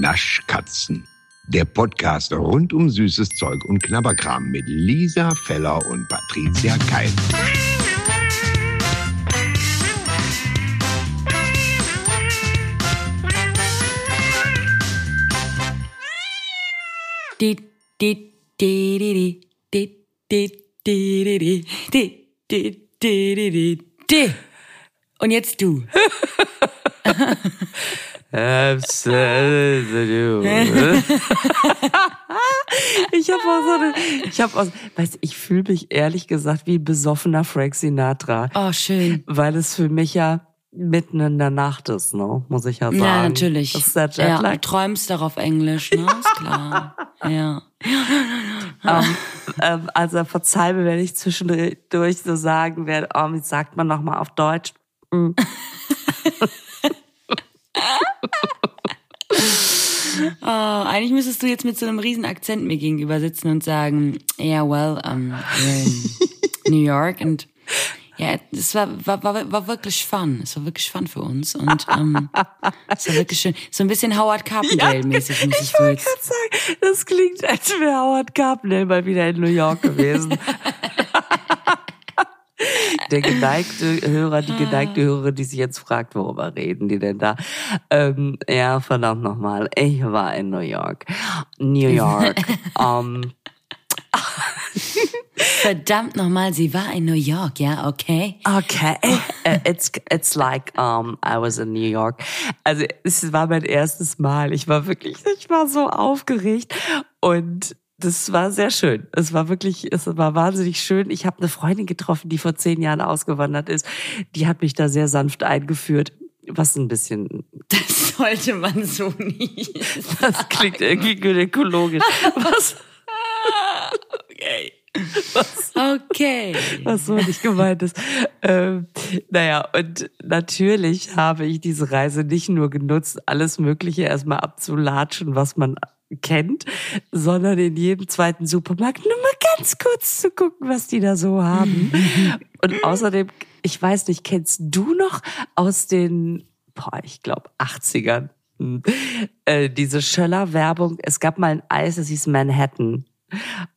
Naschkatzen. Der Podcast rund um süßes Zeug und Knabberkram mit Lisa Feller und Patricia Keil. Di, di, di, Und jetzt du. Ich habe auch so eine, ich habe auch, weißt, ich fühle mich ehrlich gesagt wie ein besoffener Frank Sinatra, Oh, schön. weil es für mich ja mitten in der Nacht ist, ne, muss ich ja sagen. Ja, natürlich. Das ist der ja, du träumst doch auf Englisch, ne? Ist klar. Ja. ähm, ähm, also verzeih mir, wenn ich zwischendurch so sagen werde, oh, wie sagt man nochmal auf Deutsch? Mm. Oh, eigentlich müsstest du jetzt mit so einem riesen Akzent mir gegenüber sitzen und sagen, yeah, well, um, in New York und ja, es war, war, war, war wirklich fun. Es war wirklich fun für uns und ähm, es war wirklich schön. So ein bisschen Howard Carpendale-mäßig muss ich, Ich wollte gerade sagen, das klingt, als wäre Howard Carpendale mal wieder in New York gewesen. Der geneigte Hörer, die geneigte Hörerin, die sich jetzt fragt, worüber reden die denn da? Ähm, ja, verdammt nochmal. Ich war in New York. New York. ähm, Verdammt nochmal, sie war in New York, ja, okay. Okay, Uh, it's it's like um I was in New York. Also es war mein erstes Mal. Ich war wirklich, ich war so aufgeregt und das war sehr schön. Es war wirklich, es war wahnsinnig schön. Ich habe eine Freundin getroffen, die vor zehn Jahren ausgewandert ist. Die hat mich da sehr sanft eingeführt. Was ein bisschen, Das sollte man so nicht. das klingt irgendwie gynäkologisch. Was, Okay. was Okay. was so nicht gemeint ist. Ähm, naja, und natürlich habe ich diese Reise nicht nur genutzt, alles Mögliche erstmal abzulatschen, was man kennt, sondern in jedem zweiten Supermarkt nur mal ganz kurz zu gucken, was die da so haben. Und außerdem, ich weiß nicht, kennst du noch aus den, boah, ich glaube, 80ern, hm, äh, diese Schöller-Werbung, es gab mal ein Eis, das hieß Manhattan.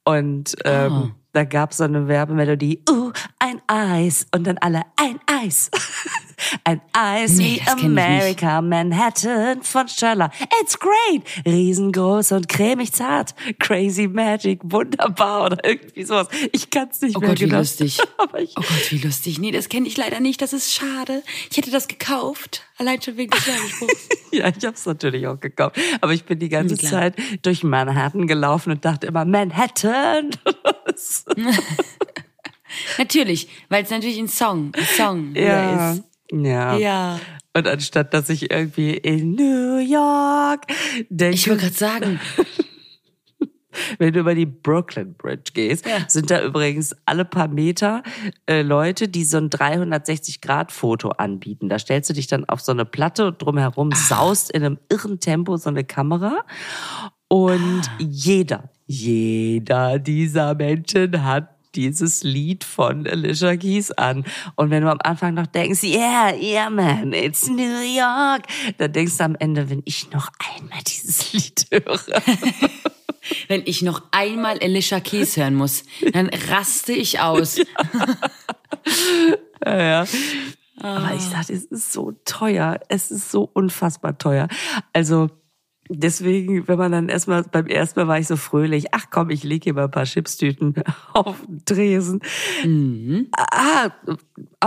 Und ähm, Ah. Da gab es so eine Werbemelodie, uh, ein Eis. Und dann alle, ein Eis. ein Eis Nee, wie. America, Manhattan von Schöller. It's great. Riesengroß und cremig zart. Crazy Magic, wunderbar oder irgendwie sowas. Ich kann es nicht Oh mehr Gott, wie genau. lustig. Aber ich, Oh Gott, wie lustig. Nee, das kenne ich leider nicht. Das ist schade. Ich hätte das gekauft. Allein schon wegen des Werbespruchs. ja, ich habe es natürlich auch gekauft. Aber ich bin die ganze Klar. Zeit durch Manhattan gelaufen und dachte immer, Manhattan. natürlich, weil es natürlich ein Song, ein Song ja. ist. Ja. Ja. Und anstatt dass ich irgendwie in New York denke, Ich wollte gerade sagen, wenn du über die Brooklyn Bridge gehst, Ja. sind da übrigens alle paar Meter äh, Leute, die so ein 360-Grad-Foto anbieten. Da stellst du dich dann auf so eine Platte und drumherum saust in einem irren Tempo so eine Kamera. Und jeder, jeder dieser Menschen hat dieses Lied von Alicia Keys an. Und wenn du am Anfang noch denkst, yeah, yeah, man, it's New York, dann denkst du am Ende, wenn ich noch einmal dieses Lied höre. wenn ich noch einmal Alicia Keys hören muss, dann raste ich aus. Ja, ja. Aber ich dachte, es ist so teuer. Es ist so unfassbar teuer. Also deswegen, wenn man dann erstmal, beim ersten Mal war ich so fröhlich, ach komm, ich lege hier mal ein paar Chipstüten auf den Tresen. Ah,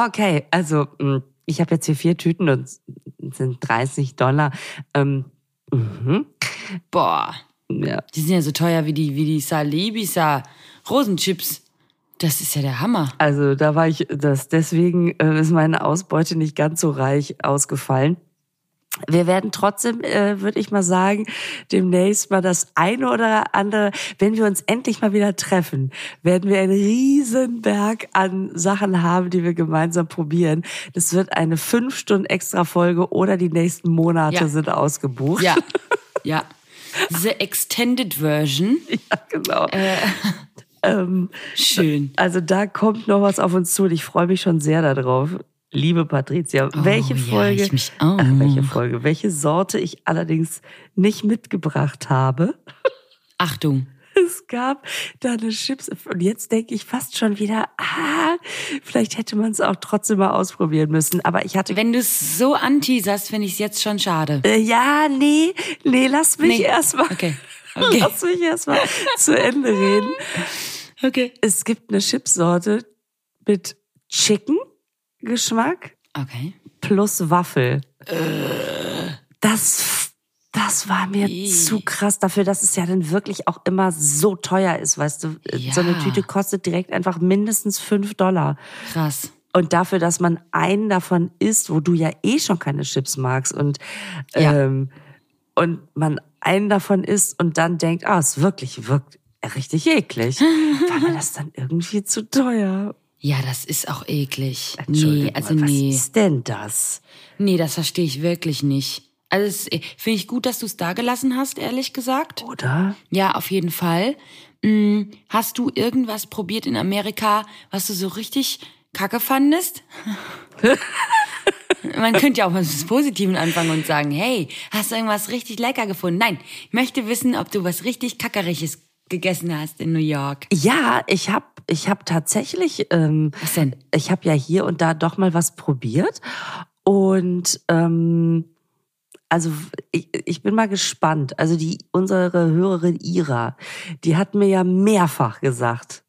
okay, also mh, ich habe jetzt hier vier Tüten und sind 30 Dollar. Ähm, mhm. Boah, ja. die sind ja so teuer wie die, wie die Salibisa Rosenchips. Das ist ja der Hammer. Also da war ich, das deswegen äh, ist meine Ausbeute nicht ganz so reich ausgefallen. Wir werden trotzdem, äh, würde ich mal sagen, demnächst mal das eine oder andere, wenn wir uns endlich mal wieder treffen, werden wir einen riesen Berg an Sachen haben, die wir gemeinsam probieren. Das wird eine fünf Stunden extra Folge oder die nächsten Monate Ja. sind ausgebucht. Ja, ja. Diese Extended Version. ja genau. ähm, Schön. also da kommt noch was auf uns zu und ich freue mich schon sehr darauf. Liebe Patricia, welche ja, Folge, ich mich auch. Ach, welche Folge, welche Sorte ich allerdings nicht mitgebracht habe. Achtung. Es gab da eine Chips und jetzt denke ich fast schon wieder, ah, vielleicht hätte man es auch trotzdem mal ausprobieren müssen. Aber ich hatte, Wenn du es so anteaserst, finde ich es jetzt schon schade. äh, ja, nee, nee, lass mich Nee. erstmal, Okay. Okay. lass mich erstmal zu Ende reden. Okay. Es gibt eine Chipsorte mit Chicken-Geschmack Okay. plus Waffel. Das, das war mir Ih. zu krass dafür, dass es ja dann wirklich auch immer so teuer ist, weißt du. Ja. So eine Tüte kostet direkt einfach mindestens fünf Dollar. Krass. Und dafür, dass man einen davon isst, wo du ja eh schon keine Chips magst und, Ja. ähm, und man einen davon isst und dann denkt, ah, es wirklich wirkt richtig eklig, war mir das dann irgendwie zu teuer. Ja, das ist auch eklig. Nee, Entschuldigung, also was nee. ist denn das? Nee, das verstehe ich wirklich nicht. Also es- finde ich gut, dass du es da gelassen hast, ehrlich gesagt. Oder? Ja, auf jeden Fall. Hm, hast du irgendwas probiert in Amerika, was du so richtig kacke fandest? Man könnte ja auch mal mit Positiven anfangen und sagen, hey, hast du irgendwas richtig lecker gefunden? Nein, ich möchte wissen, ob du was richtig Kackeriges gegessen hast in New York. Ja, ich habe ich hab tatsächlich, ähm, Was denn? ich habe ja hier und da doch mal was probiert und ähm, also ich, ich bin mal gespannt. Also die unsere Hörerin Ira, die hat mir ja mehrfach gesagt,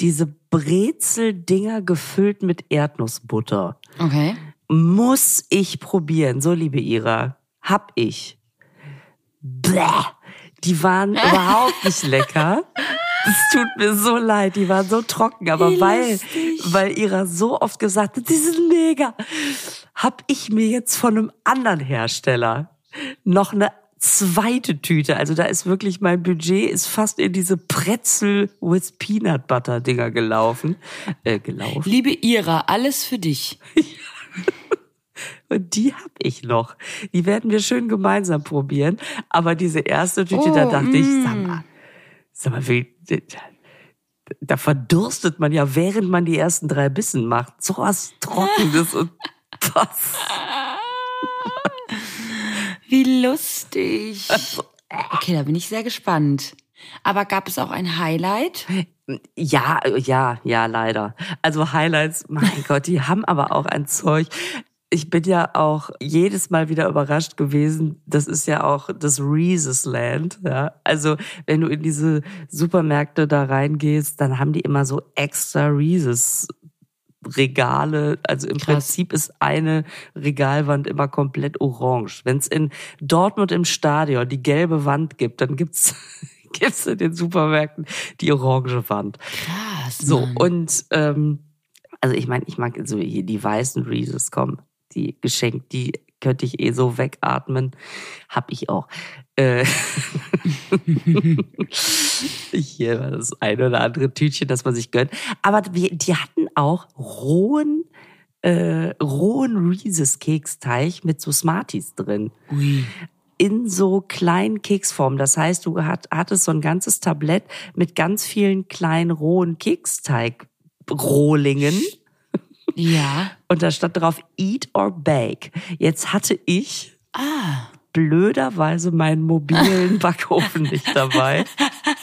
diese Brezeldinger gefüllt mit Erdnussbutter Okay. muss ich probieren. So liebe Ira, hab ich. Bäh, die waren überhaupt nicht lecker. Es tut mir so leid, die waren so trocken, aber Wie weil, lustig. Weil Ira so oft gesagt hat, die sind mega, hab ich mir jetzt von einem anderen Hersteller noch eine zweite Tüte, also da ist wirklich mein Budget ist fast in diese Pretzel with Peanut Butter Dinger gelaufen, äh, gelaufen. Liebe Ira, alles für dich. Und die hab ich noch. Die werden wir schön gemeinsam probieren. Aber diese erste Tüte, da Oh, dachte ich, mm. sag mal, sag mal, wie, da verdurstet man ja, während man die ersten drei Bissen macht. So was Trockenes und was. Wie lustig. Okay, da bin ich sehr gespannt. Aber gab es auch ein Highlight? Ja, ja, ja, leider. Also Highlights, mein Gott, die haben aber auch ein Zeug. Ich bin ja auch jedes Mal wieder überrascht gewesen. Das ist ja auch das Reese's Land. Ja? Also wenn du in diese Supermärkte da reingehst, dann haben die immer so extra Reese's Regale. Also im Krass. Prinzip ist eine Regalwand immer komplett orange. Wenn es in Dortmund im Stadion die gelbe Wand gibt, dann gibt's gibt's in den Supermärkten die orange Wand. Krass. So, und ähm, also ich meine, ich mag so hier die weißen Reese's kommen, die geschenkt, die könnte ich eh so wegatmen. Hab ich auch. Äh, hier war das eine oder andere Tütchen, das man sich gönnt. Aber wir, die hatten auch rohen, äh, rohen Reese's Keksteig mit so Smarties drin Ui. in so kleinen Keksformen. Das heißt, du hat, hattest so ein ganzes Tablett mit ganz vielen kleinen rohen Keksteig-Rohlingen. Ja. Und da stand drauf Eat or Bake. Jetzt hatte ich Ah. blöderweise meinen mobilen Backofen nicht dabei.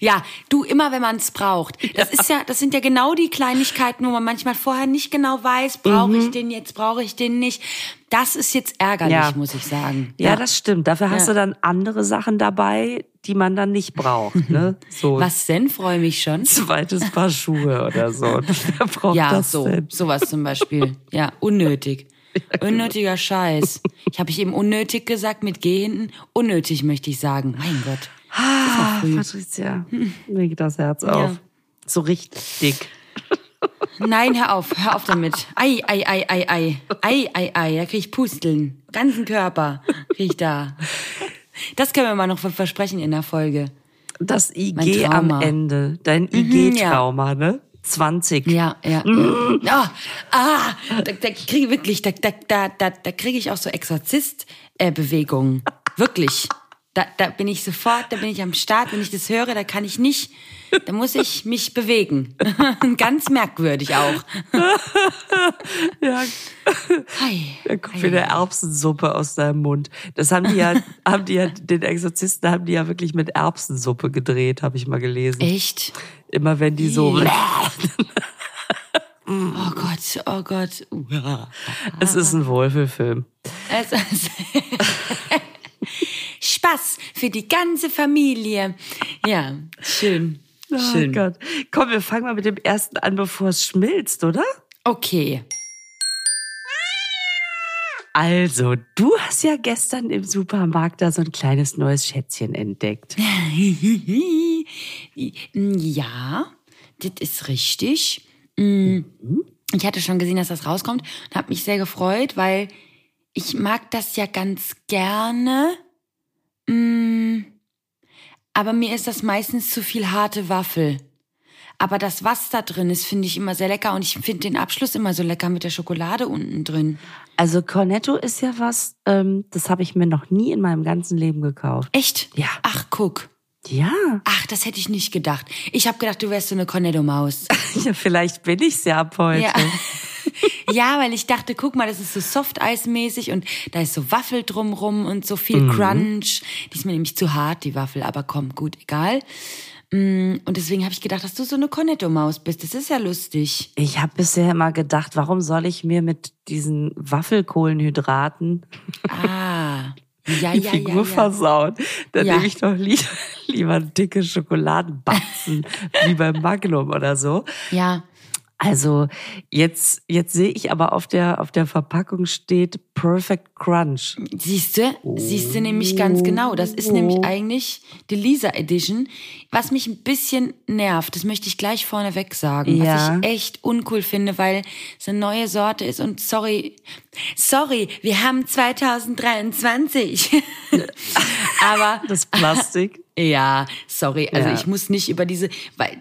Ja, du immer, wenn man es braucht. Das ist ja, das sind ja genau die Kleinigkeiten, wo man manchmal vorher nicht genau weiß, brauche ich den jetzt, brauche ich den nicht. Das ist jetzt ärgerlich, Ja. muss ich sagen. Ja, das stimmt. Dafür hast Ja. du dann andere Sachen dabei, die man dann nicht braucht. Ne? So Was denn? Freue mich schon. zweites Paar Schuhe oder so. Wer braucht Ja, das so, denn? sowas zum Beispiel. Ja, unnötig. Unnötiger Scheiß. Ich habe ich eben unnötig gesagt mit G hinten. Unnötig möchte ich sagen. Mein Gott. Ah. Patricia, mir geht das Herz auf. So richtig dick. Nein, hör auf, hör auf damit. Ei, ei, ei, ei, ei. Ei, ei, ei, da krieg ich Pusteln. Ganzen Körper krieg ich da. Das können wir mal noch versprechen in der Folge. Das IG am. Ende. Dein IG-Trauma, ne? 20. Ja, ja. Ah, ah, da, da kriege ich wirklich, da, da, da, da, da kriege ich auch so Exorzist-Bewegungen. Wirklich. Da, da bin ich sofort, da bin ich am Start. Wenn ich das höre, da kann ich nicht, da muss ich mich bewegen. Ganz merkwürdig auch. Ja, Hi. da kommt Hi, wieder. Erbsensuppe aus deinem Mund. Das haben die ja, haben die ja, den Exorzisten haben die ja wirklich mit Erbsensuppe gedreht, habe ich mal gelesen. Echt? Immer wenn die so, Oh Gott, oh Gott. Es ist ein Wohlfühlfilm. Es ist Spaß für die ganze Familie. Ja, schön. Oh Schön. Gott. Komm, wir fangen mal mit dem ersten an, bevor es schmilzt, oder? Okay. Also, du hast ja gestern im Supermarkt da so ein kleines neues Schätzchen entdeckt. Ja, das ist richtig. Mm, Ich hatte schon gesehen, dass das rauskommt und habe mich sehr gefreut, weil ich mag das ja ganz gerne. Mm, Aber mir ist das meistens zu viel harte Waffel. Aber das, was da drin ist, finde ich immer sehr lecker und ich finde den Abschluss immer so lecker mit der Schokolade unten drin. Also, Cornetto ist ja was, ähm, das habe ich mir noch nie in meinem ganzen Leben gekauft. Echt? Ja. Ach, guck. Ja, Ach, das hätte ich nicht gedacht. Ich habe gedacht, du wärst so eine Cornetto-Maus. ja vielleicht bin ich's ja ab heute. Ja. ja, weil ich dachte, guck mal, das ist so Soft-Eis-mäßig und da ist so Waffel drumrum und so viel Crunch. Die ist mir nämlich zu hart, die Waffel, aber komm, gut, egal. Mm, Und deswegen habe ich gedacht, dass du so eine Cornetto-Maus bist. Das ist ja lustig. Ich habe bisher immer gedacht, warum soll ich mir mit diesen Waffelkohlenhydraten Ah. Ja, die ja, Figur ja, ja. versauen? Dann Ja. nehme ich doch lieber, lieber dicke Schokoladenbatzen wie beim Magnum oder so. Ja, Also jetzt, jetzt sehe ich aber auf der, auf der Verpackung steht Perfect Crunch. Siehst du? Siehst du nämlich ganz genau. Das ist nämlich eigentlich die Lisa Edition. Was mich ein bisschen nervt, das möchte ich gleich vorneweg sagen, Ja. was ich echt uncool finde, weil es eine neue Sorte ist und sorry, sorry, wir haben 2023. Aber Das Plastik. Ja, sorry, also Ja. ich muss nicht über diese, weil,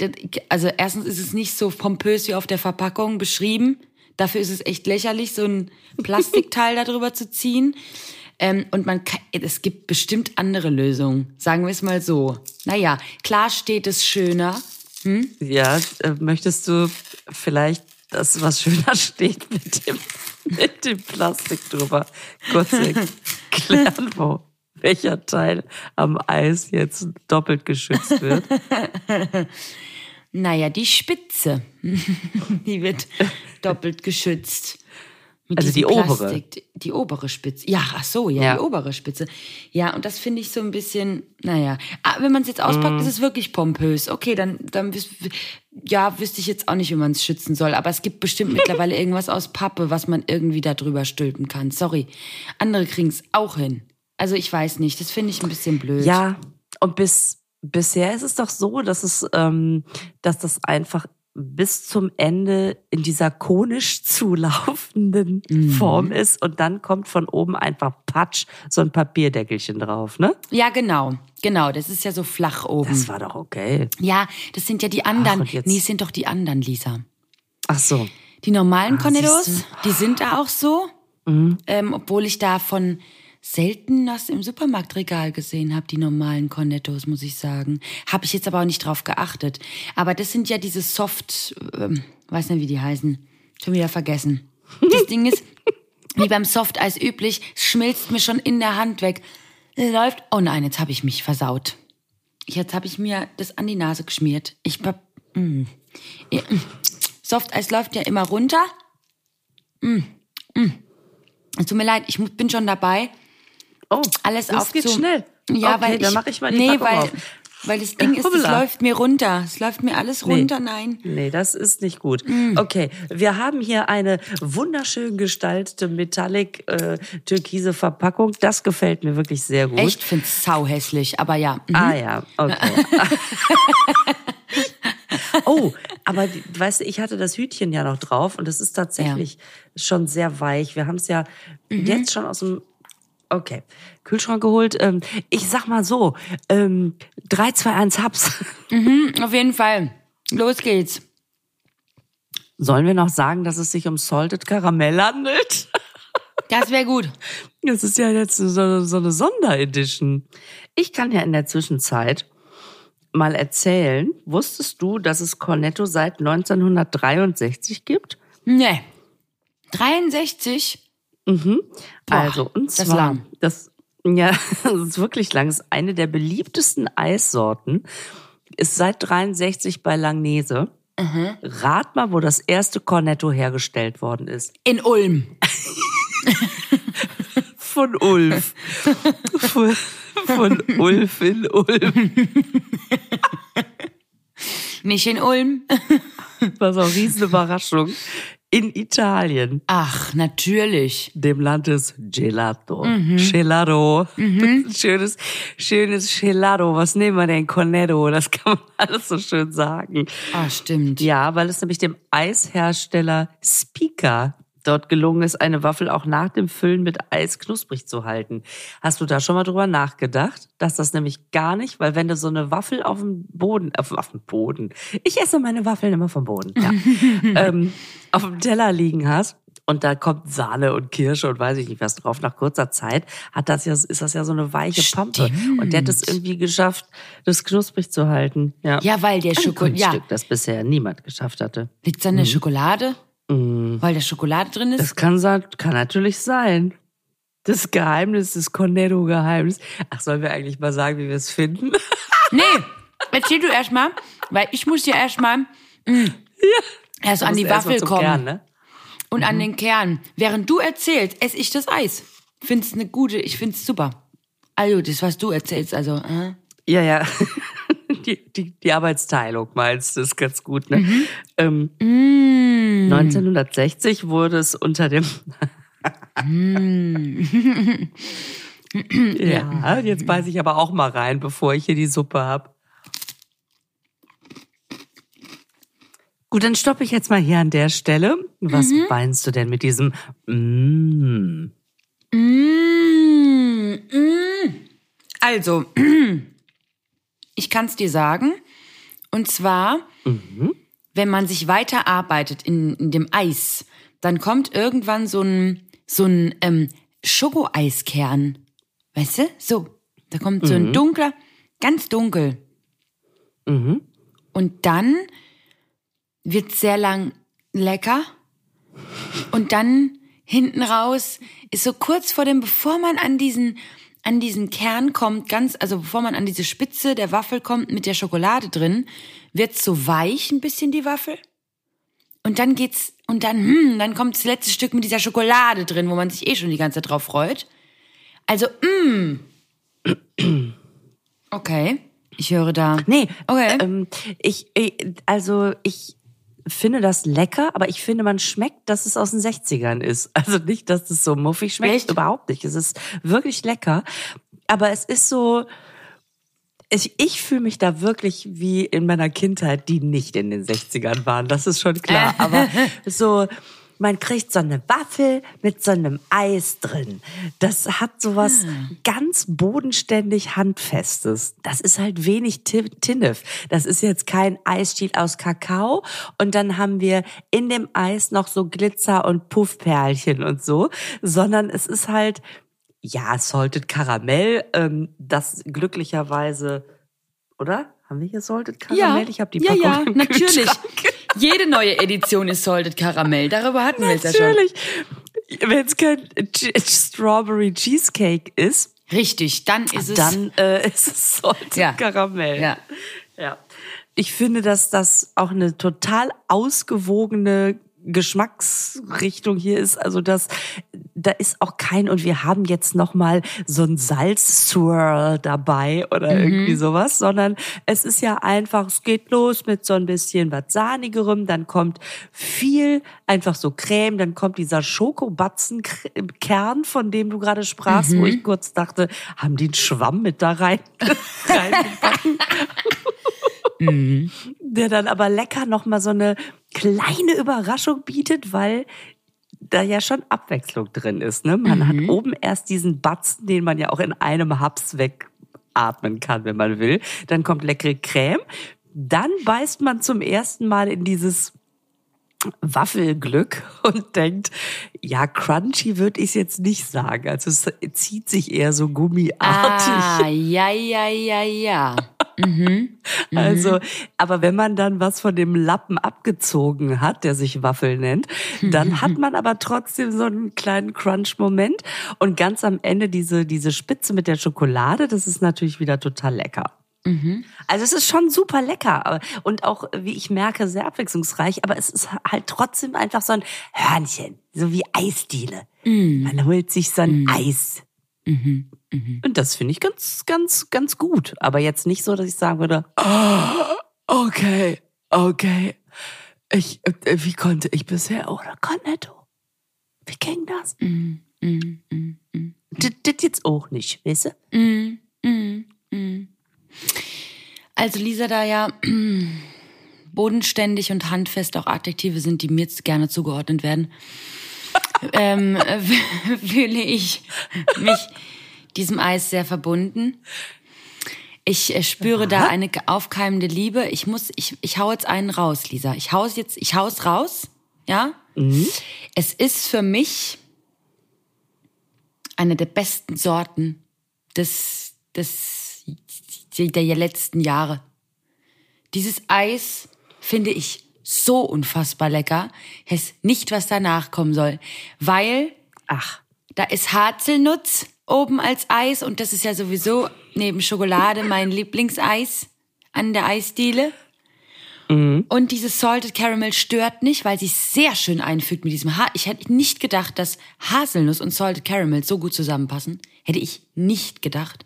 also erstens ist es nicht so pompös wie auf der Verpackung beschrieben. Dafür ist es echt lächerlich, so ein Plastikteil darüber zu ziehen. Ähm, und man kann, es gibt bestimmt andere Lösungen, sagen wir es mal so. Naja, klar steht es schöner. Ja, äh, möchtest du vielleicht das, was schöner steht, mit dem, mit dem Plastik drüber kurz erklären, wo welcher Teil am Eis jetzt doppelt geschützt wird? Naja, die Spitze, die wird doppelt geschützt. Mit Also die obere. Die obere Spitze. Ja, ach so, ja, Ja. die obere Spitze. Ja, und das finde ich so ein bisschen, naja. Ah, wenn man es jetzt auspackt, ist es wirklich pompös. Okay, dann, dann ja, wüsste ich jetzt auch nicht, wie man es schützen soll. Aber es gibt bestimmt mittlerweile irgendwas aus Pappe, was man irgendwie da drüber stülpen kann. Sorry. Andere kriegen es auch hin. Also ich weiß nicht, das finde ich ein bisschen blöd. Ja, und bis bisher ist es doch so, dass es, ähm, dass das einfach bis zum Ende in dieser konisch zulaufenden Mhm. Form ist und dann kommt von oben einfach Patsch so ein Papierdeckelchen drauf, ne? Ja, genau. Genau, das ist ja so flach oben. Das war doch okay. Ja, das sind ja die anderen. jetzt- nee, es sind doch die anderen, Lisa. Ach so. Die normalen Ah, siehste. die sind da auch so. Mhm. Ähm, obwohl ich davon selten das im Supermarktregal gesehen habe, die normalen Cornettos, muss ich sagen. Habe ich jetzt aber auch nicht drauf geachtet. Aber das sind ja diese Soft, ähm, weiß nicht, wie die heißen. Schon wieder vergessen. Das Ding ist, wie beim Softeis üblich, schmilzt mir schon in der Hand weg. Läuft. Oh nein, jetzt habe ich mich versaut. Jetzt habe ich mir das an die Nase geschmiert. Ich hab, mm. Mm. Softeis läuft ja immer runter. Mm. Mm. Es tut mir leid, ich bin schon dabei. Oh, Alles das auf geht schnell. Ja, okay, weil dann ich, mache ich mal die nee, Packung weil, auf. weil das Ding ist, es läuft mir runter. Es läuft mir alles runter, nein. Nee, das ist nicht gut. Mm. Okay, wir haben hier eine wunderschön gestaltete Metallic äh, türkise Verpackung. Das gefällt mir wirklich sehr gut. Echt, find's sau hässlich, aber ja. mhm. Ah ja, okay. oh, aber weißt du, ich hatte das Hütchen ja noch drauf und es ist tatsächlich schon sehr weich. Wir haben es ja Mhm. jetzt schon aus dem Okay, Kühlschrank geholt. Ähm, ich sag mal so, ähm, 3, 2, 1, Haps. Auf jeden Fall. Los geht's. Sollen wir noch sagen, dass es sich um Salted Karamell handelt? Das wäre gut. Das ist ja jetzt so, so eine Sonderedition. Ich kann ja in der Zwischenzeit mal erzählen, wusstest du, dass es Cornetto seit 1963 gibt? Nee. 63? Mhm. Boah, also, und das zwar, lang. das, ja, das ist wirklich lang. Das ist eine der beliebtesten Eissorten. Ist seit 63 bei Langnese. Mhm. Rat mal, wo das erste Cornetto hergestellt worden ist. In Ulm. Von Ulf. von, von Ulf in Ulm. Nicht in Ulm. Was auch riesen Überraschung. In Italien, Ach, natürlich. dem Land des Gelato. Gelato. Schönes, schönes Gelato. Was nehmen wir denn? Cornetto. Das kann man alles so schön sagen. Ah, stimmt. Ja, weil es nämlich dem Eishersteller Speaker dort gelungen ist, eine Waffel auch nach dem Füllen mit Eis knusprig zu halten. Hast du da schon mal drüber nachgedacht, dass das nämlich gar nicht, weil wenn du so eine Waffel auf dem Boden, auf, auf dem Boden, ich esse meine Waffeln immer vom Boden, ja, ähm, auf dem Teller liegen hast und da kommt Sahne und Kirsche und weiß ich nicht was drauf. Nach kurzer Zeit hat das ja, ist das ja so eine weiche Pampe. Und der hat es irgendwie geschafft, das knusprig zu halten. Ja, Ja, weil der Schokolade. Ja, das bisher niemand geschafft hatte. liegt's an der Schokolade? Weil da Schokolade drin ist? Das kann, kann natürlich sein. Das Geheimnis, das Cornetto-Geheimnis. Ach, sollen wir eigentlich mal sagen, wie wir es finden? Nee, erzähl du erst mal, weil ich muss ja erst mal erst an die Waffel kommen Kern, ne? und an den Kern. Während du erzählst, esse ich das Eis. Find's eine gute, ich find's super. Also, das, was du erzählst, also, äh. Ja, ja. Die, die, die Arbeitsteilung meinst du, ist ganz gut, ne? Ähm, 1960 wurde es unter dem. ja, jetzt beiß ich aber auch mal rein, bevor ich hier die Suppe hab. Gut, dann stoppe ich jetzt mal hier an der Stelle. Was meinst du denn mit diesem mm? Mm, mm. Also, ich kann's dir sagen. Und zwar, wenn man sich weiter arbeitet in, in dem Eis, dann kommt irgendwann so ein, so ein ähm, Schokoeiskern. Weißt du? So. Da kommt so ein dunkler, ganz dunkel. Und dann wird sehr lang lecker. Und dann hinten raus ist so kurz vor dem, bevor man an diesen, an diesen Kern kommt, ganz, also bevor man an diese Spitze der Waffel kommt mit der Schokolade drin, wird so weich ein bisschen die Waffel. Und dann geht's, und dann, hm, dann kommt das letzte Stück mit dieser Schokolade drin, wo man sich eh schon die ganze Zeit drauf freut. Also, mm. Okay. Ich höre da. Nee, Okay. ähm, ich, ich, also ich finde das lecker, aber ich finde, man schmeckt, dass es aus den 60ern ist. Also nicht, dass es so muffig schmeckt, Echt? überhaupt nicht. Es ist wirklich lecker, aber es ist so, ich, ich fühle mich da wirklich wie in meiner Kindheit, die nicht in den 60ern waren, das ist schon klar. Aber so, man kriegt so eine Waffel mit so einem Eis drin. Das hat sowas ganz bodenständig Handfestes. Das ist halt wenig Ti- Tinnef. Das ist jetzt kein Eisstiel aus Kakao. Und dann haben wir in dem Eis noch so Glitzer und Puffperlchen und so, sondern es ist halt, ja, Salted Karamell, ähm, das glücklicherweise, oder? Haben wir hier Salted Karamell? Ich habe die ja, Packung ja, im natürlich. Jede neue Edition ist Salted Karamell. Darüber hatten wir es ja schon. Natürlich. Wenn es kein Strawberry Cheesecake ist, Richtig, dann ist es. dann äh, ist es Salted Ja. Karamell. Ja. ja. Ich finde, dass das auch eine total ausgewogene Geschmacksrichtung hier ist. Also das, da ist auch kein und wir haben jetzt noch mal so ein Salz-Swirl dabei oder irgendwie sowas, sondern es ist ja einfach, es geht los mit so ein bisschen was Sahnigerem, dann kommt viel einfach so Creme, dann kommt dieser Schokobatzenkern, von dem du gerade sprachst, wo ich kurz dachte, haben die einen Schwamm mit da rein reingebacken? der dann aber lecker noch mal so eine kleine Überraschung bietet, weil da ja schon Abwechslung drin ist. Ne? Man hat oben erst diesen Batzen, den man ja auch in einem Haps wegatmen kann, wenn man will. Dann kommt leckere Creme. Dann beißt man zum ersten Mal in dieses Waffelglück und denkt, ja, crunchy würde ich jetzt nicht sagen. Also es zieht sich eher so gummiartig. Ah, ja, ja, ja, ja. Mhm. Also, aber wenn man dann was von dem Lappen abgezogen hat, der sich Waffel nennt, dann hat man aber trotzdem so einen kleinen Crunch-Moment. Und ganz am Ende diese, diese Spitze mit der Schokolade, das ist natürlich wieder total lecker. Also es ist schon super lecker und auch, wie ich merke, sehr abwechslungsreich, aber es ist halt trotzdem einfach so ein Hörnchen, so wie Eisdiele. Man holt sich so ein Eis. Und das finde ich ganz, ganz, ganz gut. Aber jetzt nicht so, dass ich sagen würde, "Ah, okay, okay. Ich, äh, wie konnte ich bisher oder Cornetto? Wie ging das? Das, das jetzt auch nicht, weißt du? Also Lisa, da ja bodenständig und handfest auch Adjektive sind, die mir jetzt gerne zugeordnet werden, ähm, äh, fühle ich mich diesem Eis sehr verbunden. Ich äh, spüre da eine aufkeimende Liebe. Ich muss, ich, ich hau jetzt einen raus, Lisa. Ich hau's jetzt, ich hau's raus, ja? Es ist für mich eine der besten Sorten des, des, der letzten Jahre. Dieses Eis finde ich so unfassbar lecker. Ich weiß nicht, was danach kommen soll. Weil, Ach, da ist Hazelnutz oben als Eis und das ist ja sowieso neben Schokolade mein Lieblingseis an der Eisdiele. Und dieses Salted Caramel stört nicht, weil sie sehr schön einfügt mit diesem ha Ich hätte nicht gedacht, dass Haselnuss und Salted Caramel so gut zusammenpassen. Hätte ich nicht gedacht.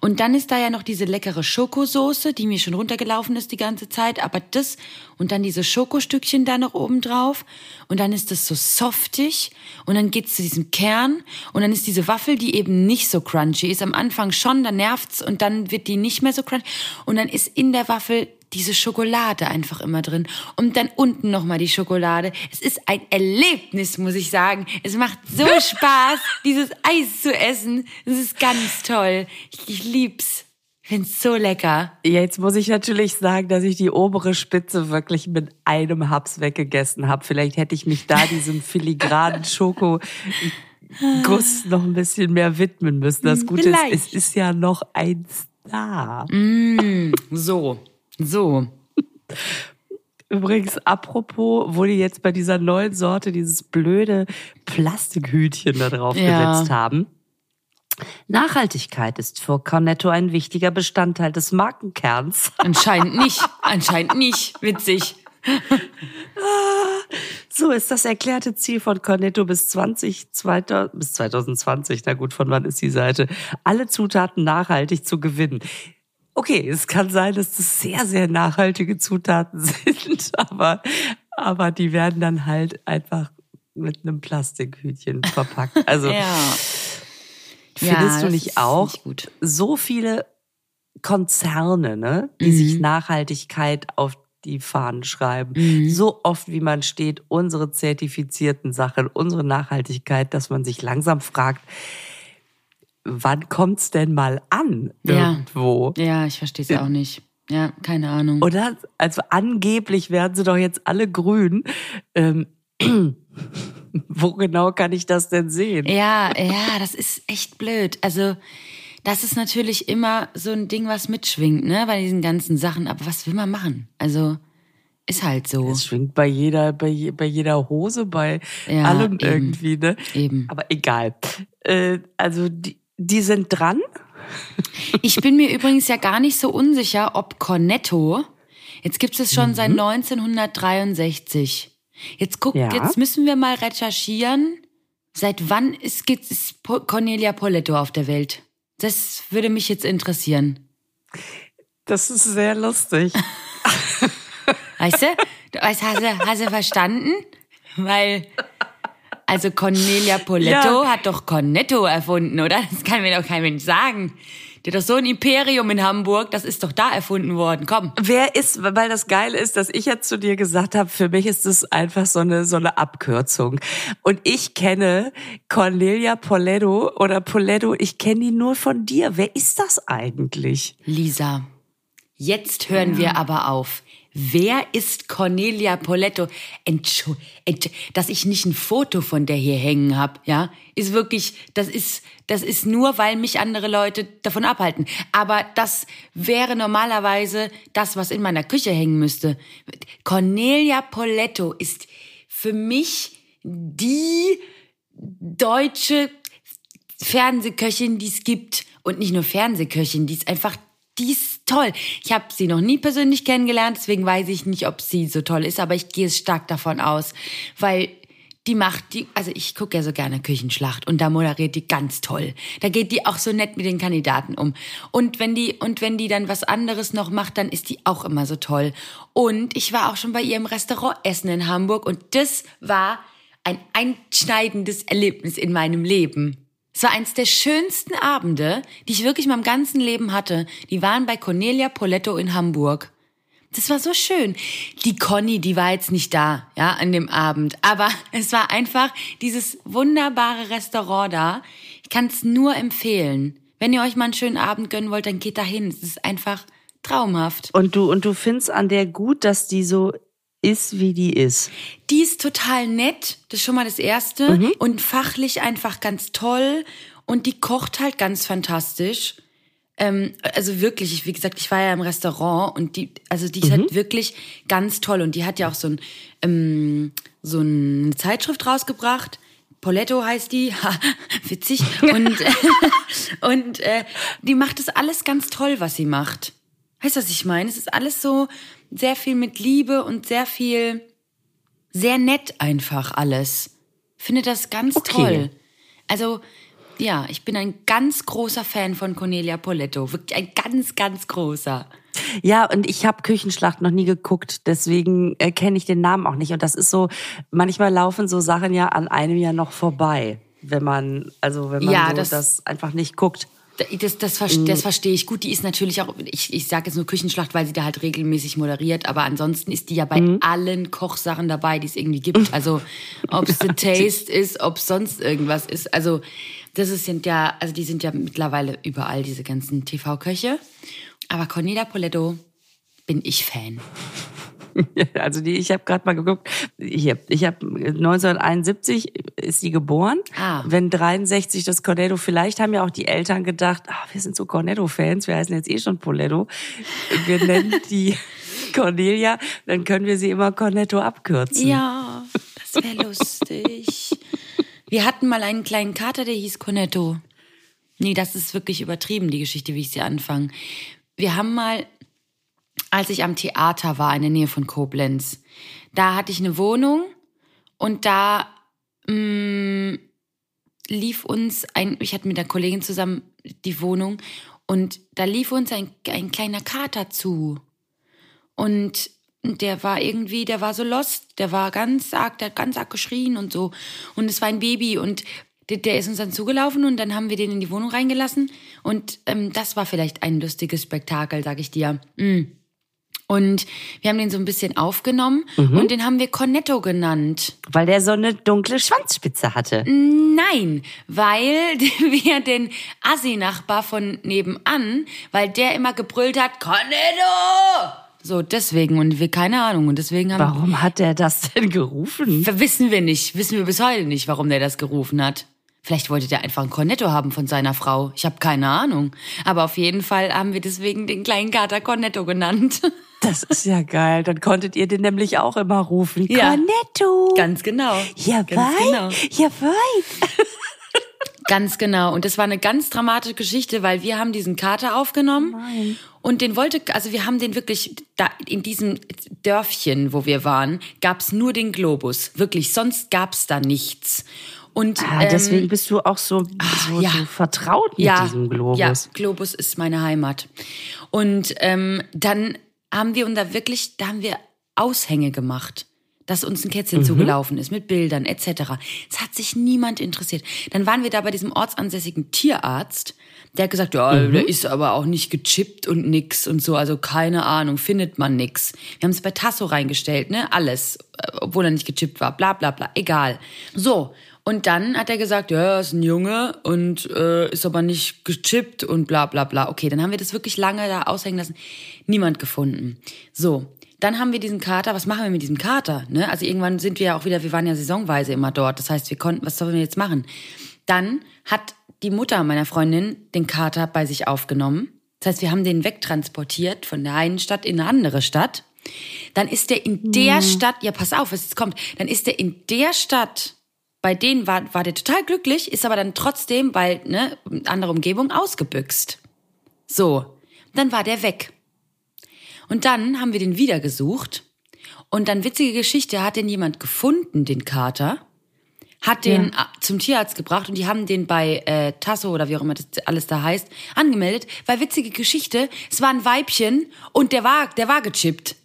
Und dann ist da ja noch diese leckere Schokosoße, die mir schon runtergelaufen ist die ganze Zeit. Aber das und dann diese Schokostückchen da noch oben drauf. Und dann ist das so softig. Und dann geht's zu diesem Kern. Und dann ist diese Waffel, die eben nicht so crunchy ist. Am Anfang schon, dann nervt's und dann wird die nicht mehr so crunchy. Und dann ist in der Waffel diese Schokolade einfach immer drin. Und dann unten nochmal die Schokolade. Es ist ein Erlebnis, muss ich sagen. Es macht so Spaß, dieses Eis zu essen. Es ist ganz toll. Ich, ich lieb's. Ich find's so lecker. Jetzt muss ich natürlich sagen, dass ich die obere Spitze wirklich mit einem Haps weggegessen habe. Vielleicht hätte ich mich da diesem filigranen Schokoguss noch ein bisschen mehr widmen müssen. Das Gute Vielleicht. ist, es ist ja noch eins da. So, so. Übrigens, apropos, wo die jetzt bei dieser neuen Sorte dieses blöde Plastikhütchen da drauf Ja. gesetzt haben. Nachhaltigkeit ist für Cornetto ein wichtiger Bestandteil des Markenkerns. Anscheinend nicht. Anscheinend nicht. Witzig. So ist das erklärte Ziel von Cornetto bis 20, 2000, bis 2020, na gut, von wann ist die Seite, alle Zutaten nachhaltig zu gewinnen. Okay, es kann sein, dass das sehr, sehr nachhaltige Zutaten sind, aber, aber die werden dann halt einfach mit einem Plastikhütchen verpackt. Also Ja. findest Ja, du nicht auch nicht gut. so viele Konzerne, ne, die Mhm. sich Nachhaltigkeit auf die Fahnen schreiben. Mhm. So oft, wie man steht, unsere zertifizierten Sachen, unsere Nachhaltigkeit, dass man sich langsam fragt, wann kommt's denn mal an Ja. irgendwo? Ja, ich verstehe es auch nicht. Ja, keine Ahnung. Oder? Also angeblich werden sie doch jetzt alle grün. Ähm, wo genau kann ich das denn sehen? Ja, ja, das ist echt blöd. Also, das ist natürlich immer so ein Ding, was mitschwingt, ne, bei diesen ganzen Sachen. Aber was will man machen? Also, ist halt so. Es schwingt bei jeder, bei, bei jeder Hose, bei Ja, allem eben. irgendwie, ne? Eben. Aber egal. Äh, also die, die sind dran. Ich bin mir übrigens ja gar nicht so unsicher, ob Cornetto, jetzt gibt es schon seit 1963. Jetzt guck, Ja. jetzt müssen wir mal recherchieren, seit wann ist, gibt es Po- Cornelia Poletto auf der Welt? Das würde mich jetzt interessieren. Das ist sehr lustig. Weißt du? Hast, du, hast du verstanden? Weil, also Cornelia Poletto Ja. hat doch Cornetto erfunden, oder? Das kann mir doch kein Mensch sagen. Der hat doch so ein Imperium in Hamburg, das ist doch da erfunden worden. Komm. Wer ist, weil das Geile ist, dass ich jetzt zu dir gesagt habe, für mich ist es einfach so eine, so eine Abkürzung. Und ich kenne Cornelia Poletto oder Poletto, ich kenne die nur von dir. Wer ist das eigentlich? Lisa, jetzt hören wir aber auf. Wer ist Cornelia Poletto? Entschu Entsch dass ich nicht ein Foto von der hier hängen hab, ja, ist wirklich, das ist, das ist nur, weil mich andere Leute davon abhalten. Aber das wäre normalerweise das, was in meiner Küche hängen müsste. Cornelia Poletto ist für mich die deutsche Fernsehköchin, die es gibt. Und nicht nur Fernsehköchin, die ist einfach, die ist toll. Ich habe sie noch nie persönlich kennengelernt, deswegen weiß ich nicht, ob sie so toll ist, aber ich gehe stark davon aus, weil die macht die, also ich gucke ja so gerne Küchenschlacht und da moderiert die ganz toll. Da geht die auch so nett mit den Kandidaten um. Und wenn die, und wenn die dann was anderes noch macht, dann ist die auch immer so toll. Und ich war auch schon bei ihr im Restaurant essen in Hamburg und das war ein einschneidendes Erlebnis in meinem Leben. Es war eins der schönsten Abende, die ich wirklich in meinem ganzen Leben hatte. Die waren bei Cornelia Poletto in Hamburg. Das war so schön. Die Conny, die war jetzt nicht da, ja, an dem Abend. Aber es war einfach dieses wunderbare Restaurant da. Ich kann es nur empfehlen. Wenn ihr euch mal einen schönen Abend gönnen wollt, dann geht da hin. Es ist einfach traumhaft. Und du, und du findest an der gut, dass die so ist, wie die ist. Die ist total nett, das ist schon mal das Erste. Mhm. Und fachlich einfach ganz toll. Und die kocht halt ganz fantastisch. Ähm, also wirklich, ich, wie gesagt, ich war ja im Restaurant und die, also die ist mhm. halt wirklich ganz toll. Und die hat ja auch so, ein, ähm, so eine Zeitschrift rausgebracht. Poletto heißt die, ha, witzig. Und, und äh, die macht das alles ganz toll, was sie macht. Weißt du, was ich meine? Es ist alles so sehr viel mit Liebe und sehr viel, sehr nett einfach alles. Finde das ganz okay. toll. Also, ja, ich bin ein ganz großer Fan von Cornelia Poletto. Wirklich ein ganz, ganz großer. Ja, und ich habe Küchenschlacht noch nie geguckt, deswegen äh, kenne ich den Namen auch nicht. Und das ist so, manchmal laufen so Sachen ja an einem ja noch vorbei, wenn man, also wenn man ja, so das, das einfach nicht guckt. Das, das, mhm. das verstehe ich gut. Die ist natürlich auch, ich, ich sage jetzt nur Küchenschlacht, weil sie da halt regelmäßig moderiert, aber ansonsten ist die ja bei mhm. allen Kochsachen dabei, die es irgendwie gibt. Also ob es The Taste ist, ob es sonst irgendwas ist. Also das ist, sind ja, also die sind ja mittlerweile überall, diese ganzen TV-Köche. Aber Cornelia Poletto bin ich Fan. Also die, ich habe gerade mal geguckt, hier, ich habe 1971 ist sie geboren. Ah. Wenn 63 das Cornetto, vielleicht haben ja auch die Eltern gedacht, ah, wir sind so Cornetto-Fans, wir heißen jetzt eh schon Poletto. Wir nennen die Cornelia, dann können wir sie immer Cornetto abkürzen. Ja, das wäre lustig. Wir hatten mal einen kleinen Kater, der hieß Cornetto. Nee, das ist wirklich übertrieben, die Geschichte, wie ich sie anfange. Wir haben mal als ich am Theater war in der Nähe von Koblenz. Da hatte ich eine Wohnung und da mh, mm, lief uns ein, ich hatte mit der Kollegin zusammen die Wohnung und da lief uns ein, ein kleiner Kater zu. Und der war irgendwie, der war so lost, der war ganz arg, der hat ganz arg geschrien und so. Und es war ein Baby und der, der ist uns dann zugelaufen und dann haben wir den in die Wohnung reingelassen. Und ähm, das war vielleicht ein lustiges Spektakel, sag ich dir. Mm. Und wir haben den so ein bisschen aufgenommen mhm. und den haben wir Cornetto genannt. Weil der so eine dunkle Schwanzspitze hatte. Nein, weil wir den Assi-Nachbar von nebenan, weil der immer gebrüllt hat, Cornetto! So, deswegen, und wir keine Ahnung. Und deswegen haben. Warum hat der das denn gerufen? Wissen wir nicht. Wissen wir bis heute nicht, warum der das gerufen hat. Vielleicht wollte der einfach ein Cornetto haben von seiner Frau. Ich habe keine Ahnung. Aber auf jeden Fall haben wir deswegen den kleinen Kater Cornetto genannt. Das ist ja geil. Dann konntet ihr den nämlich auch immer rufen. Ja. Cornetto. Ganz genau. Ja, Ganz genau. Ja, weit. Ganz genau. Und das war eine ganz dramatische Geschichte, weil wir haben diesen Kater aufgenommen. Nein. Und den wollte, also wir haben den wirklich, da in diesem Dörfchen, wo wir waren, gab's nur den Globus. Wirklich, sonst gab's da nichts. Und ah, deswegen ähm, bist du auch so, so, ja. so vertraut mit ja, diesem Globus. Ja, Globus ist meine Heimat. Und ähm, dann haben wir und da wirklich, da haben wir Aushänge gemacht dass uns ein Kätzchen mhm. zugelaufen ist mit Bildern etc. Es hat sich niemand interessiert. Dann waren wir da bei diesem ortsansässigen Tierarzt, der hat gesagt, ja, mhm. der ist aber auch nicht gechippt und nix und so, also keine Ahnung, findet man nix. Wir haben es bei Tasso reingestellt, ne, alles, äh, obwohl er nicht gechippt war, bla bla bla, egal. So, und dann hat er gesagt, ja, er ist ein Junge und äh, ist aber nicht gechippt und bla bla bla. Okay, dann haben wir das wirklich lange da aushängen lassen. Niemand gefunden. So, dann haben wir diesen Kater, was machen wir mit diesem Kater? Ne? Also irgendwann sind wir ja auch wieder, wir waren ja saisonweise immer dort. Das heißt, wir konnten, was sollen wir jetzt machen? Dann hat die Mutter meiner Freundin den Kater bei sich aufgenommen. Das heißt, wir haben den wegtransportiert von der einen Stadt in eine andere Stadt. Dann ist der in der Stadt, ja pass auf, was jetzt kommt, dann ist der in der Stadt, bei denen war, war der total glücklich, ist aber dann trotzdem, weil, ne, andere Umgebung, ausgebüxt. So, dann war der weg. Und dann haben wir den wieder gesucht. Und dann witzige Geschichte, hat den jemand gefunden, den Kater, hat den Ja. zum Tierarzt gebracht und die haben den bei äh, Tasso oder wie auch immer das alles da heißt, angemeldet, weil witzige Geschichte, es war ein Weibchen und der war, der war gechippt.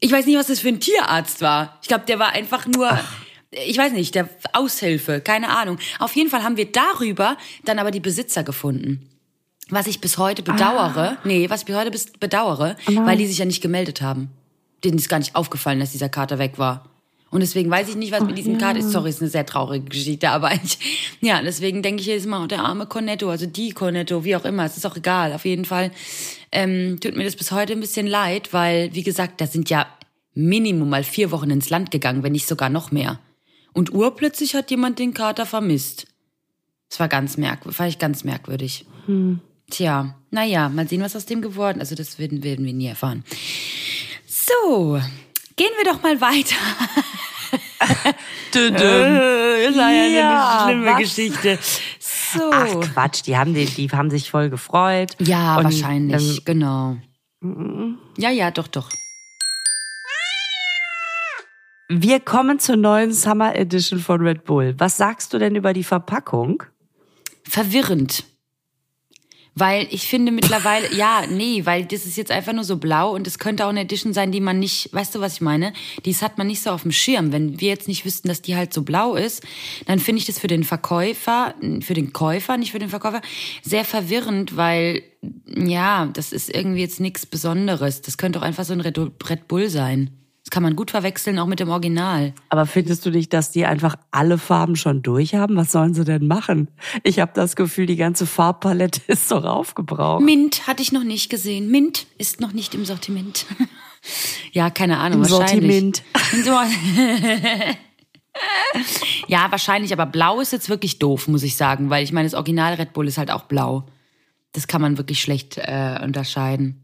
Ich weiß nicht, was das für ein Tierarzt war. Ich glaube, der war einfach nur, ich weiß nicht, der Aushilfe, keine Ahnung. Auf jeden Fall haben wir darüber dann aber die Besitzer gefunden. Was ich bis heute bedauere, nee, was ich bis heute bis bedauere, weil die sich ja nicht gemeldet haben. Denen ist gar nicht aufgefallen, dass dieser Kater weg war. Und deswegen weiß ich nicht, was mit diesem Kater ist. Sorry, ist eine sehr traurige Geschichte, aber ich, ja, deswegen denke ich jedes Mal, oh, der arme Cornetto, also die Cornetto, wie auch immer, es ist auch egal. Auf jeden Fall ähm, tut mir das bis heute ein bisschen leid, weil, wie gesagt, da sind ja Minimum mal vier Wochen ins Land gegangen, wenn nicht sogar noch mehr. Und urplötzlich hat jemand den Kater vermisst. Das war ganz merkwürdig, fand ich ganz merkwürdig. Tja, naja, mal sehen, was aus dem geworden ist. Also das werden, werden wir nie erfahren. So, gehen wir doch mal weiter. Dün, dün. Das war ja, Ja, eine schlimme was? Geschichte. So. Ach Quatsch, die haben, den, die haben sich voll gefreut. ja, Und, wahrscheinlich, ähm, genau. Ja, ja, doch, doch. Wir kommen zur neuen Summer Edition von Red Bull. Was sagst du denn über die Verpackung? verwirrend. Weil ich finde mittlerweile, ja, nee, weil das ist jetzt einfach nur so blau und es könnte auch eine Edition sein, die man nicht, weißt du, was ich meine? Dies hat man nicht so auf dem Schirm. Wenn wir jetzt nicht wüssten, dass die halt so blau ist, dann finde ich das für den Verkäufer, für den Käufer, nicht für den Verkäufer, sehr verwirrend, weil, ja, das ist irgendwie jetzt nichts Besonderes. Das könnte auch einfach so ein Red Red Bull sein. Das kann man gut verwechseln, auch mit dem Original. Aber findest du nicht, dass die einfach alle Farben schon durch haben? Was sollen sie denn machen? Ich habe das Gefühl, die ganze Farbpalette ist doch aufgebraucht. Mint hatte ich noch nicht gesehen. Mint ist noch nicht im Sortiment. ja, keine Ahnung, Im wahrscheinlich. Sortiment. Im Sor- ja, wahrscheinlich, aber blau ist jetzt wirklich doof, muss ich sagen, weil ich meine, das Original Red Bull ist halt auch blau. Das kann man wirklich schlecht äh, unterscheiden.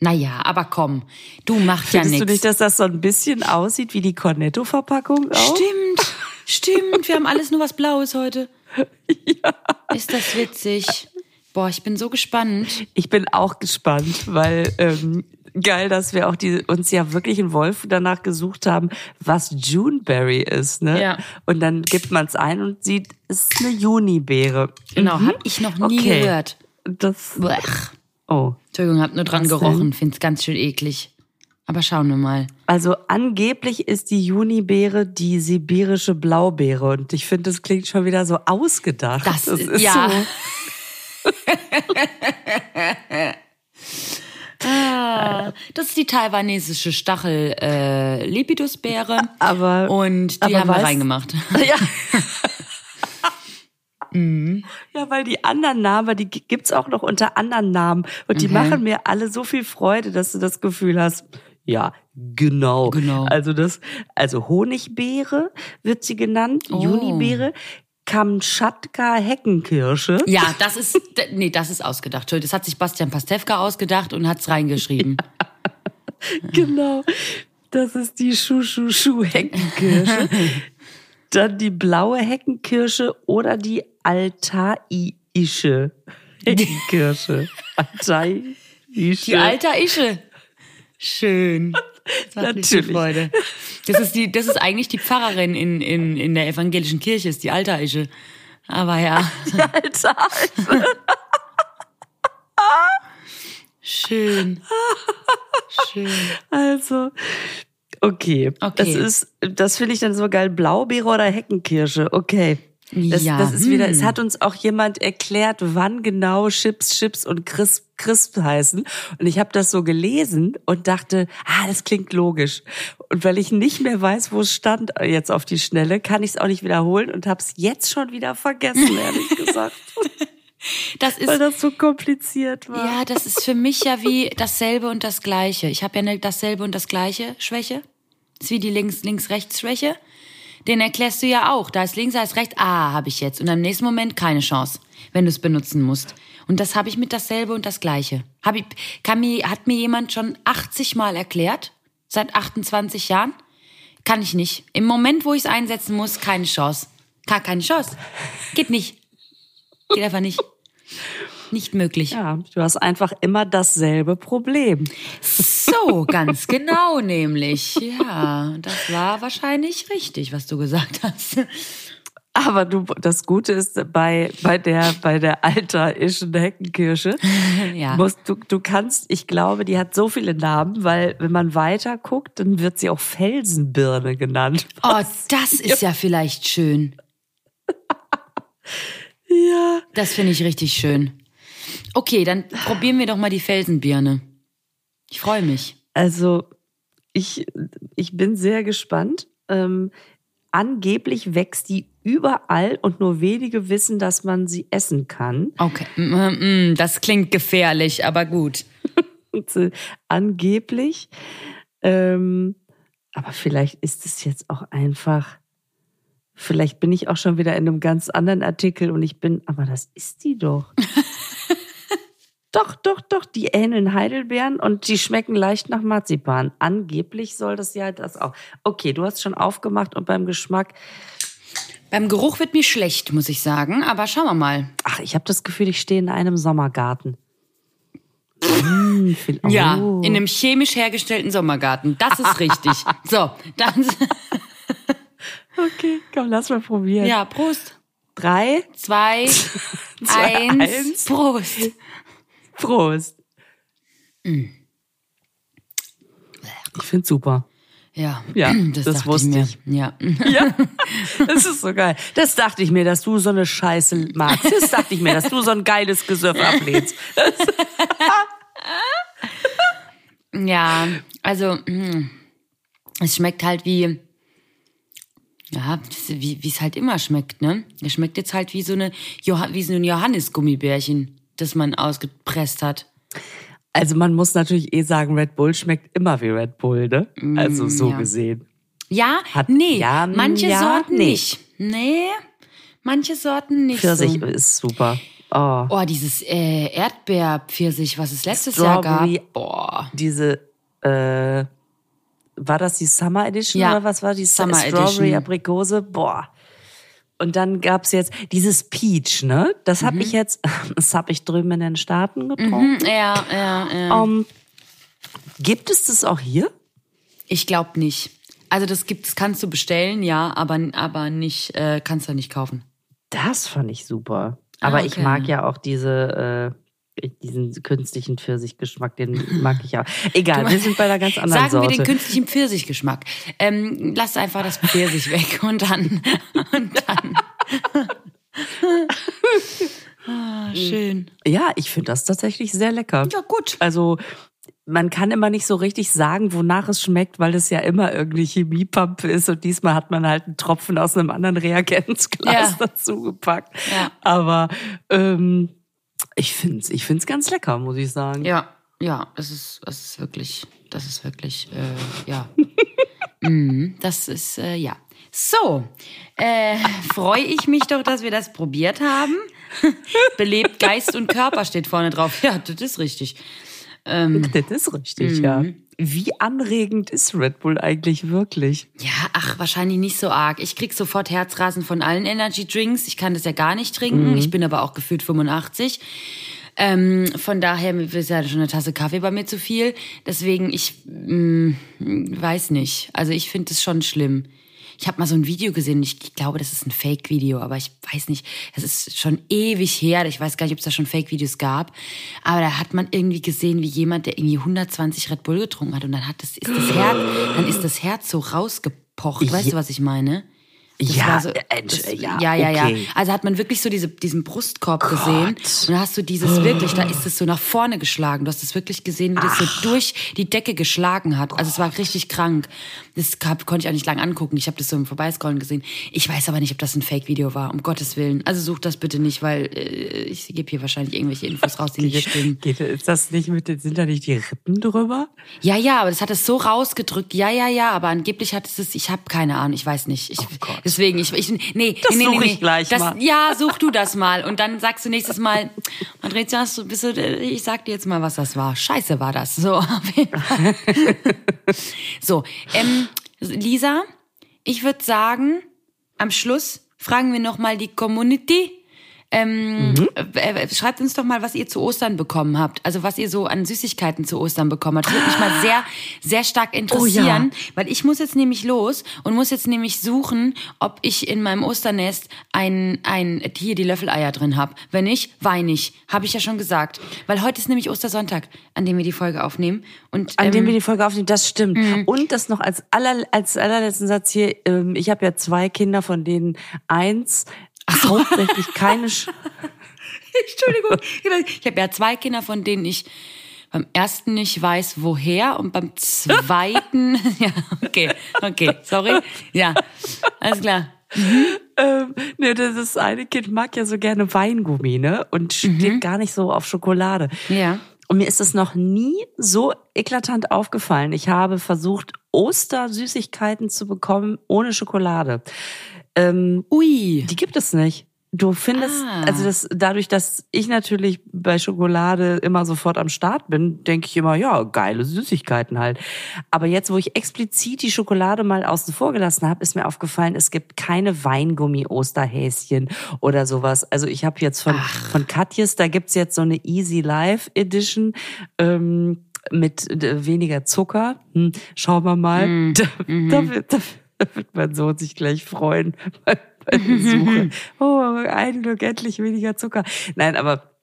Naja, aber komm, du machst ja Findest du nichts. nicht, dass das so ein bisschen aussieht wie die Cornetto-Verpackung? Stimmt, stimmt, wir haben alles nur was Blaues heute. Ist das witzig? Boah, ich bin so gespannt. Ich bin auch gespannt, weil ähm, geil, dass wir auch die, uns ja wirklich einen Wolf danach gesucht haben, was Juneberry ist. Ne? Ja. Und dann gibt man es ein und sieht, es ist eine Junibeere. Genau, hab ich noch nie Okay. gehört. Das, Blech. oh. Entschuldigung, hab nur dran Was gerochen, find's ganz schön eklig. Aber schauen wir mal. Also angeblich ist die Junibeere die sibirische Blaubeere und ich finde, das klingt schon wieder so ausgedacht. Das, ist ja. so. Ah, das ist die taiwanesische Stachel äh, Lepidusbeere. Aber- und die aber haben wir weißt- reingemacht. Ja. Ja, weil die anderen Namen, die gibt's auch noch unter anderen Namen und die Okay. machen mir alle so viel Freude, dass du das Gefühl hast, ja, genau. Genau. Also das, also Honigbeere wird sie genannt, Oh. Junibeere, Kamtschatka Heckenkirsche. Ja, das ist nee, das ist ausgedacht. Das hat sich Bastian Pastewka ausgedacht und hat's reingeschrieben. Genau. Das ist die Schu-Schu-Schu-Heckenkirsche. Dann die blaue Heckenkirsche oder die Altaiische Heckenkirsche. Altaiische. Die alter Ische. Schön. Das Natürlich. Freude. Das ist die, das ist eigentlich die Pfarrerin in, in, in der evangelischen Kirche, ist die alter Ische. Aber ja, Altaiische. schön. Schön. Also, okay. Okay. Das ist, das finde ich dann so geil. Blaubeere oder Heckenkirsche. Okay. Das, Ja, das ist wieder, hm. es hat uns auch jemand erklärt, wann genau Chips, Chips und Crisp, Crisp heißen. Und ich habe das so gelesen und dachte, ah, das klingt logisch. Und weil ich nicht mehr weiß, wo es stand jetzt auf die Schnelle, kann ich es auch nicht wiederholen und habe es jetzt schon wieder vergessen, ehrlich gesagt. Das ist, weil das so kompliziert war. ja, das ist für mich ja wie dasselbe und das Gleiche. Ich habe ja eine dasselbe und das Gleiche Schwäche. Das ist wie die Links-Links-Rechts-Schwäche. Den erklärst du ja auch. Da ist links, da ist rechts. Ah, habe ich jetzt. Und im nächsten Moment keine Chance, wenn du es benutzen musst. Und das habe ich mit dasselbe und das Gleiche. Hab ich, kann mir, hat mir jemand schon 80 Mal erklärt, seit 28 Jahren? Kann ich nicht. Im Moment, wo ich es einsetzen muss, keine Chance. Gar keine Chance. Geht nicht. Geht einfach nicht. Nicht möglich. Ja, du hast einfach immer dasselbe Problem. So, ganz genau nämlich. Ja, das war wahrscheinlich richtig, was du gesagt hast. Aber du, das Gute ist bei, bei der, bei der alterischen Heckenkirsche, Ja. musst, du, du kannst, ich glaube, die hat so viele Namen, weil wenn man weiter guckt, dann wird sie auch Felsenbirne genannt. Oh, das ist ja vielleicht schön. Ja. Das finde ich richtig schön. Okay, dann probieren wir doch mal die Felsenbirne. Ich freue mich. Also, ich, ich bin sehr gespannt. Ähm, angeblich wächst die überall und nur wenige wissen, dass man sie essen kann. Okay, mm, mm, das klingt gefährlich, aber gut. Äh, angeblich. Ähm, aber vielleicht ist es jetzt auch einfach. Vielleicht bin ich auch schon wieder in einem ganz anderen Artikel und ich bin, aber das ist die doch. doch, doch, doch, die ähneln Heidelbeeren und die schmecken leicht nach Marzipan. Angeblich soll das ja das auch. Okay, du hast schon aufgemacht und beim Geschmack. Beim Geruch wird mir schlecht, muss ich sagen, aber schauen wir mal. Ach, ich habe das Gefühl, ich stehe in einem Sommergarten. Mm, viel, Ja, oh. in einem chemisch hergestellten Sommergarten. Das ist richtig. So, dann. Okay, komm, lass mal probieren. Ja, Prost. Drei, Zwei, Zwei, eins, eins. Prost. Prost. Ich find's super. Ja, Ja, das, das dachte wusste ich mir. Ja. Ja, das ist so geil. Das dachte ich mir, dass du so eine Scheiße magst. Das dachte ich mir, dass du so ein geiles Gesöff ablehnst. Ja, also mm, es schmeckt halt wie ja, wie es halt immer schmeckt, ne? Es schmeckt jetzt halt wie so eine wie so ein Johannisgummibärchen, das man ausgepresst hat. Also man muss natürlich eh sagen, Red Bull schmeckt immer wie Red Bull, ne? Also so Mm, ja. gesehen. Ja, Hat- nee, ja, manche ja, Sorten nee. nicht. Nee, manche Sorten nicht Pfirsich so. ist super. Oh, Oh, dieses äh, Erdbeerpfirsich, was es letztes Jahr Strawberry. gab. Boah. diese, äh, war das die Summer Edition Ja, oder was war die Summer Strawberry Edition. Aprikose? Boah. Und dann gab's jetzt dieses Peach, ne? Das Mhm. habe ich jetzt, das habe ich drüben in den Staaten getrunken. Hm, Ja, ja, ja. Ähm, gibt es das auch hier? Ich glaube nicht. Also das gibt, das kannst du bestellen, ja, aber aber nicht, äh, kannst du nicht kaufen. Das fand ich super. Aber Ah, ich okay. mag ja auch diese, äh, diesen künstlichen Pfirsichgeschmack, den mag ich auch. Egal, wir sind bei einer ganz anderen Sagen Sorte. wir den künstlichen Pfirsichgeschmack. Ähm, lass einfach das Pfirsich weg und dann und dann. ah, schön. ja, ich finde das tatsächlich sehr lecker. Ja gut. Also man kann immer nicht so richtig sagen, wonach es schmeckt, weil es ja immer irgendwie Chemiepampe ist und diesmal hat man halt einen Tropfen aus einem anderen Reagenzglas Ja. dazu gepackt. Ja. Aber ähm, ich finde es ich find's ganz lecker, muss ich sagen. Ja, ja, das ist, das ist wirklich, das ist wirklich, äh, ja. mm, das ist, äh, ja. So, äh, freue ich mich doch, dass wir das probiert haben. Belebt Geist und Körper steht vorne drauf. Ja, das ist richtig. Das ist richtig, ja. Wie anregend ist Red Bull eigentlich wirklich? Ja, ach, wahrscheinlich nicht so arg. Ich krieg sofort Herzrasen von allen Energy Drinks. Ich kann das ja gar nicht trinken. Ich bin aber auch gefühlt 85. Ähm, von daher ist ja schon eine Tasse Kaffee bei mir zu viel. Deswegen, ich mm, weiß nicht. Also ich finde es schon schlimm. Ich habe mal so ein Video gesehen, ich glaube, das ist ein Fake-Video, aber ich weiß nicht, das ist schon ewig her, ich weiß gar nicht, ob es da schon Fake-Videos gab, aber da hat man irgendwie gesehen, wie jemand, der irgendwie 120 Red Bull getrunken hat und dann hat das, ist das Herz, dann ist das Herz so rausgepocht, weißt du, was ich meine? Ja, so, äh, das, ja, ja, ja, okay. ja. Also hat man wirklich so diese, diesen Brustkorb gesehen. Und da hast du dieses wirklich, da ist es so nach vorne geschlagen. Du hast es wirklich gesehen, wie das so durch die Decke geschlagen hat. Also es war richtig krank. Das gab, konnte ich auch nicht lange angucken. Ich habe das so im Vorbeiscrollen gesehen. Ich weiß aber nicht, ob das ein Fake-Video war, um Gottes Willen. Also such das bitte nicht, weil äh, ich gebe hier wahrscheinlich irgendwelche Infos raus, die nicht stimmen. Geht, ist das nicht mit, sind da nicht die Rippen drüber? Ja, ja, aber das hat es so rausgedrückt. Ja, ja, ja, aber angeblich hat es es, ich habe keine Ahnung, ich weiß nicht. Ich, deswegen, ich, ich nee, Das nee, nee, such nee, ich gleich das, mal. Ja, such du das mal und dann sagst du nächstes Mal, Andrea, bist du, ich sag dir jetzt mal, was das war. Scheiße war das. So, auf jeden Fall. so, ähm, Lisa, ich würde sagen, am Schluss fragen wir noch mal die Community. Ähm, Mhm. äh, äh, schreibt uns doch mal, was ihr zu Ostern bekommen habt. Also was ihr so an Süßigkeiten zu Ostern bekommen habt. Das würde mich mal sehr, sehr stark interessieren, weil ich muss jetzt nämlich los und muss jetzt nämlich suchen, ob ich in meinem Osternest ein, ein hier die Löffeleier drin habe. Wenn nicht, weine ich. Habe ich ja schon gesagt. Weil heute ist nämlich Ostersonntag, an dem wir die Folge aufnehmen. Und, An ähm, dem wir die Folge aufnehmen, das stimmt. Und das noch als, aller, als allerletzten Satz hier, ähm, ich habe ja zwei Kinder, von denen eins hauptsächlich keine... Sch Entschuldigung. Ich habe ja zwei Kinder, von denen ich beim ersten nicht weiß, woher und beim zweiten, ja, okay, okay, sorry, ja, alles klar. ähm, ne, das das eine Kind mag ja so gerne Weingummi, ne? Und steht gar nicht so auf Schokolade. Ja. Und mir ist es noch nie so eklatant aufgefallen. Ich habe versucht, Ostersüßigkeiten zu bekommen ohne Schokolade. Ähm, Ui. die gibt es nicht. Du findest, Ah. also das, dadurch, dass ich natürlich bei Schokolade immer sofort am Start bin, denke ich immer, ja, geile Süßigkeiten halt. Aber jetzt, wo ich explizit die Schokolade mal außen vor gelassen habe, ist mir aufgefallen, es gibt keine Weingummi-Osterhäschen oder sowas. Also ich habe jetzt von, von Katjes, da gibt's jetzt so eine Easy Life Edition. Ähm, mit äh, weniger Zucker. Hm, schauen wir mal. Da, da, wird, da wird mein Sohn sich gleich freuen bei, bei der Suche. Oh, ein Glück, endlich weniger Zucker. Nein, aber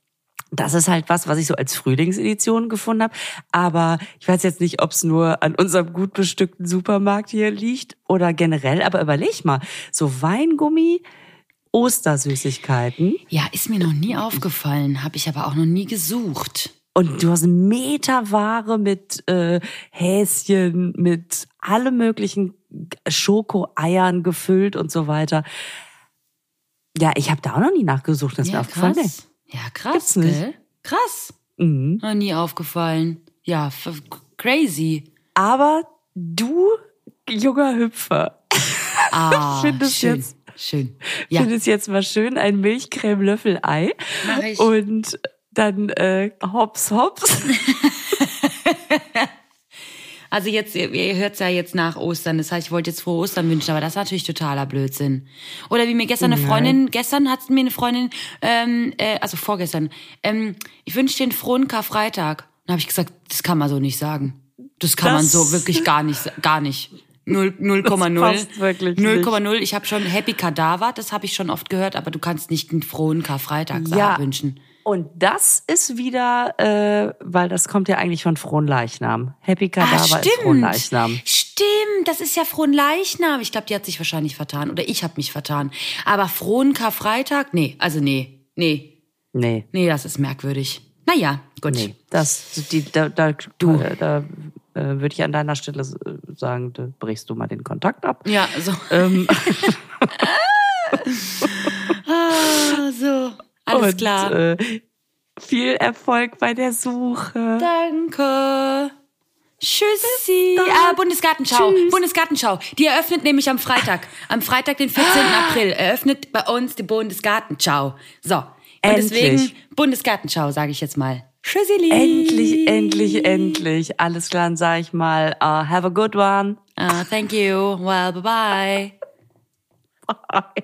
das ist halt was, was ich so als Frühlingsedition gefunden habe. Aber ich weiß jetzt nicht, ob es nur an unserem gut bestückten Supermarkt hier liegt oder generell. Aber überleg mal, so Weingummi, Ostersüßigkeiten. Ja, ist mir noch nie aufgefallen, habe ich aber auch noch nie gesucht. Und du hast Meterware mit äh, Häschen, mit alle möglichen Schokoeiern gefüllt und so weiter. Ja, ich habe da auch noch nie nachgesucht, das ist mir Ja, aufgefallen. krass. Ja, krass, Gibt's nicht. gell? Krass. Mhm. Noch nie aufgefallen. Ja, crazy. Aber du, junger Hüpfer, Ah, findest schön. jetzt- Schön. Ja, findest jetzt mal schön ein Milchcreme-Löffel-Ei. Und dann äh, hops, hops. Also jetzt, ihr, ihr hört's ja jetzt nach Ostern. Das heißt, ich wollte jetzt frohe Ostern wünschen, aber das ist natürlich totaler Blödsinn. Oder wie mir gestern eine Freundin, gestern hat mir eine Freundin, ähm, äh, also vorgestern, ähm, ich wünsche dir einen frohen Karfreitag. Dann habe ich gesagt, das kann man so nicht sagen. Das kann man Das- so wirklich gar nicht, gar nicht. 0, 0,0. passt wirklich 0,0. Ich habe schon Happy Kadaver, das habe ich schon oft gehört, aber du kannst nicht einen frohen Karfreitag sagen, wünschen. Und das ist wieder, äh, weil das kommt ja eigentlich von Fronleichnam. Happy Ah, Kadaver ist Fronleichnam. Stimmt, das ist ja frohen Leichnam. Ich glaube, die hat sich wahrscheinlich vertan. Oder ich habe mich vertan. Aber frohen Karfreitag? Nee, also nee, nee, Nee, nee, das ist merkwürdig. Naja, gut. nee. Das, die, da, da, du. da, da äh, würde ich an deiner Stelle äh, sagen, da brichst du mal den Kontakt ab. Ja, so. Ähm, Ah, so. Alles und, klar. Äh, viel Erfolg bei der Suche. Danke. Tschüssi. Ah, Bundesgartenschau. Bundesgartenschau. Die eröffnet nämlich am Freitag. Am Freitag, den 14. April, eröffnet bei uns die Bundesgartenschau. So. Und Endlich. deswegen Bundesgartenschau, sage ich jetzt mal. Tschüssi. Endlich, endlich, endlich. Alles klar, dann sag ich mal, uh, have a good one. Ah, thank you. Well, bye bye.